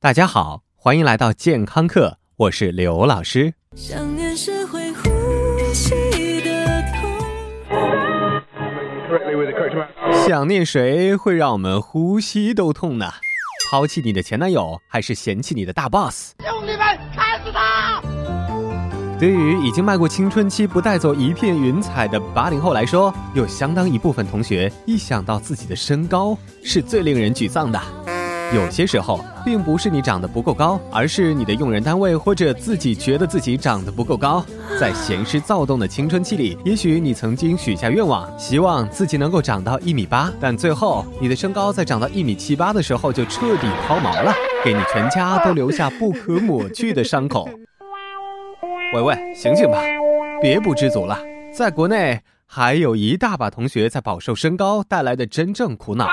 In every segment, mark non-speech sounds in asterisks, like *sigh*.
大家好，欢迎来到健康课，我是刘老师。想念是会呼吸的痛。想念谁会让我们呼吸都痛呢？抛弃你的前男友，还是嫌弃你的大 boss？兄弟们，砍死他！对于已经迈过青春期、不带走一片云彩的八零后来说，有相当一部分同学一想到自己的身高，是最令人沮丧的。有些时候，并不是你长得不够高，而是你的用人单位或者自己觉得自己长得不够高。在闲适躁动的青春期里，也许你曾经许下愿望，希望自己能够长到一米八，但最后你的身高在长到一米七八的时候就彻底抛锚了，给你全家都留下不可抹去的伤口。喂 *laughs* 喂，醒醒吧，别不知足了。在国内，还有一大把同学在饱受身高带来的真正苦恼。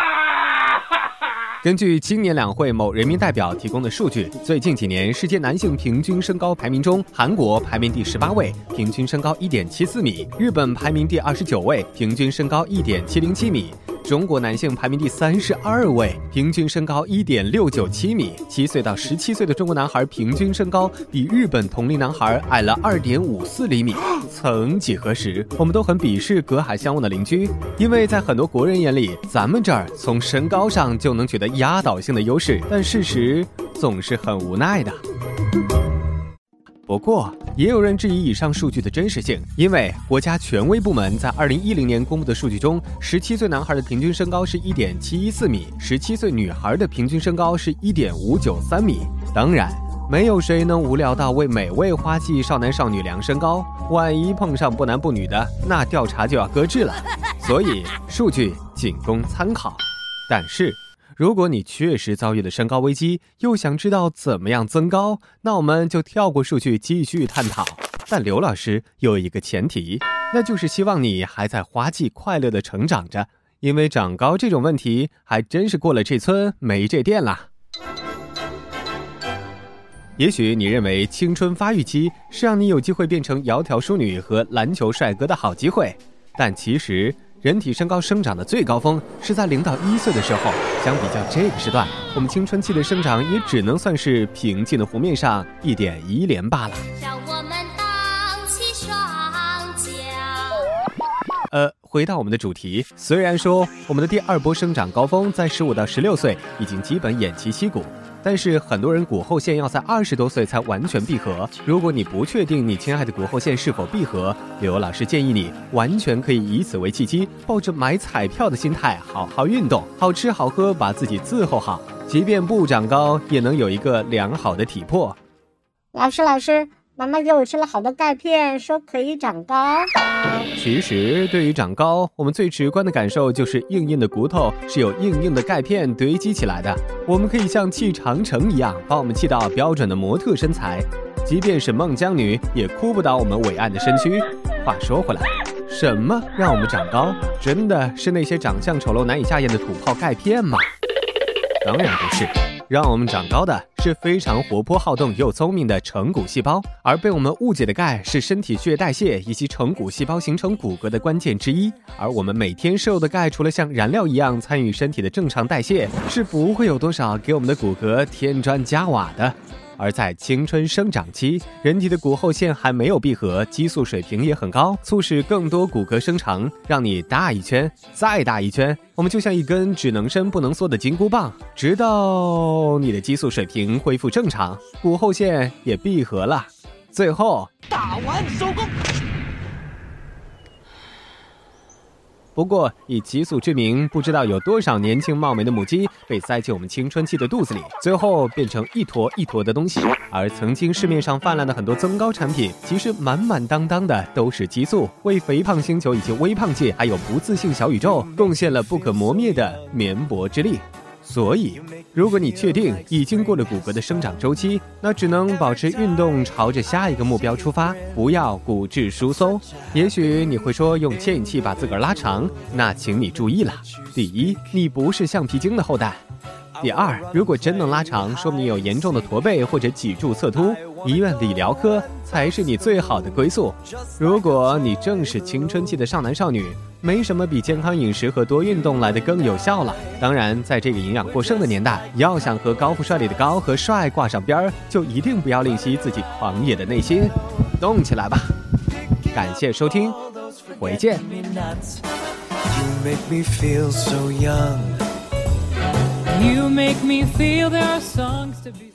根据今年两会某人民代表提供的数据，最近几年世界男性平均身高排名中，韩国排名第十八位，平均身高一点七四米；日本排名第二十九位，平均身高一点七零七米。中国男性排名第三十二位，平均身高一点六九七米。七岁到十七岁的中国男孩平均身高比日本同龄男孩矮了二点五四厘米。曾几何时，我们都很鄙视隔海相望的邻居，因为在很多国人眼里，咱们这儿从身高上就能取得压倒性的优势。但事实总是很无奈的。不过，也有人质疑以上数据的真实性，因为国家权威部门在二零一零年公布的数据中，十七岁男孩的平均身高是一点七一四米，十七岁女孩的平均身高是一点五九三米。当然，没有谁能无聊到为每位花季少男少女量身高，万一碰上不男不女的，那调查就要搁置了。所以，数据仅供参考。但是，如果你确实遭遇了身高危机，又想知道怎么样增高，那我们就跳过数据继续探讨。但刘老师有一个前提，那就是希望你还在花季快乐的成长着，因为长高这种问题还真是过了这村没这店啦。也许你认为青春发育期是让你有机会变成窈窕淑女和篮球帅哥的好机会，但其实。人体身高生长的最高峰是在零到一岁的时候，相比较这个时段，我们青春期的生长也只能算是平静的湖面上一点一连罢了。让我们荡起双脚。呃，回到我们的主题，虽然说我们的第二波生长高峰在十五到十六岁已经基本偃旗息鼓。但是很多人骨后线要在二十多岁才完全闭合。如果你不确定你亲爱的骨后线是否闭合，刘老师建议你完全可以以此为契机，抱着买彩票的心态，好好运动，好吃好喝，把自己伺候好，即便不长高，也能有一个良好的体魄。老师，老师。妈妈给我吃了好多钙片，说可以长高。其实，对于长高，我们最直观的感受就是硬硬的骨头是由硬硬的钙片堆积起来的。我们可以像砌长城一样，把我们砌到标准的模特身材。即便是孟姜女，也哭不倒我们伟岸的身躯。话说回来，什么让我们长高？真的是那些长相丑陋、难以下咽的土炮钙片吗？当然不是。让我们长高的是非常活泼好动又聪明的成骨细胞，而被我们误解的钙是身体血液代谢以及成骨细胞形成骨骼的关键之一。而我们每天摄入的钙，除了像燃料一样参与身体的正常代谢，是不会有多少给我们的骨骼添砖加瓦的。而在青春生长期，人体的骨后线还没有闭合，激素水平也很高，促使更多骨骼生成，让你大一圈，再大一圈。我们就像一根只能伸不能缩的金箍棒，直到你的激素水平恢复正常，骨后线也闭合了，最后打完收工。不过，以激素之名，不知道有多少年轻貌美的母鸡被塞进我们青春期的肚子里，最后变成一坨一坨的东西。而曾经市面上泛滥的很多增高产品，其实满满当当的都是激素，为肥胖星球以及微胖界还有不自信小宇宙贡献了不可磨灭的绵薄之力。所以，如果你确定已经过了骨骼的生长周期，那只能保持运动，朝着下一个目标出发，不要骨质疏松。也许你会说用牵引器把自个儿拉长，那请你注意了。第一，你不是橡皮筋的后代；第二，如果真能拉长，说明有严重的驼背或者脊柱侧凸，医院理疗科才是你最好的归宿。如果你正是青春期的少男少女，没什么比健康饮食和多运动来的更有效了。当然，在这个营养过剩的年代，要想和高富帅里的高和帅挂上边儿，就一定不要吝惜自己狂野的内心，动起来吧！感谢收听，回见。You make me feel so young. You make me feel there are songs to be.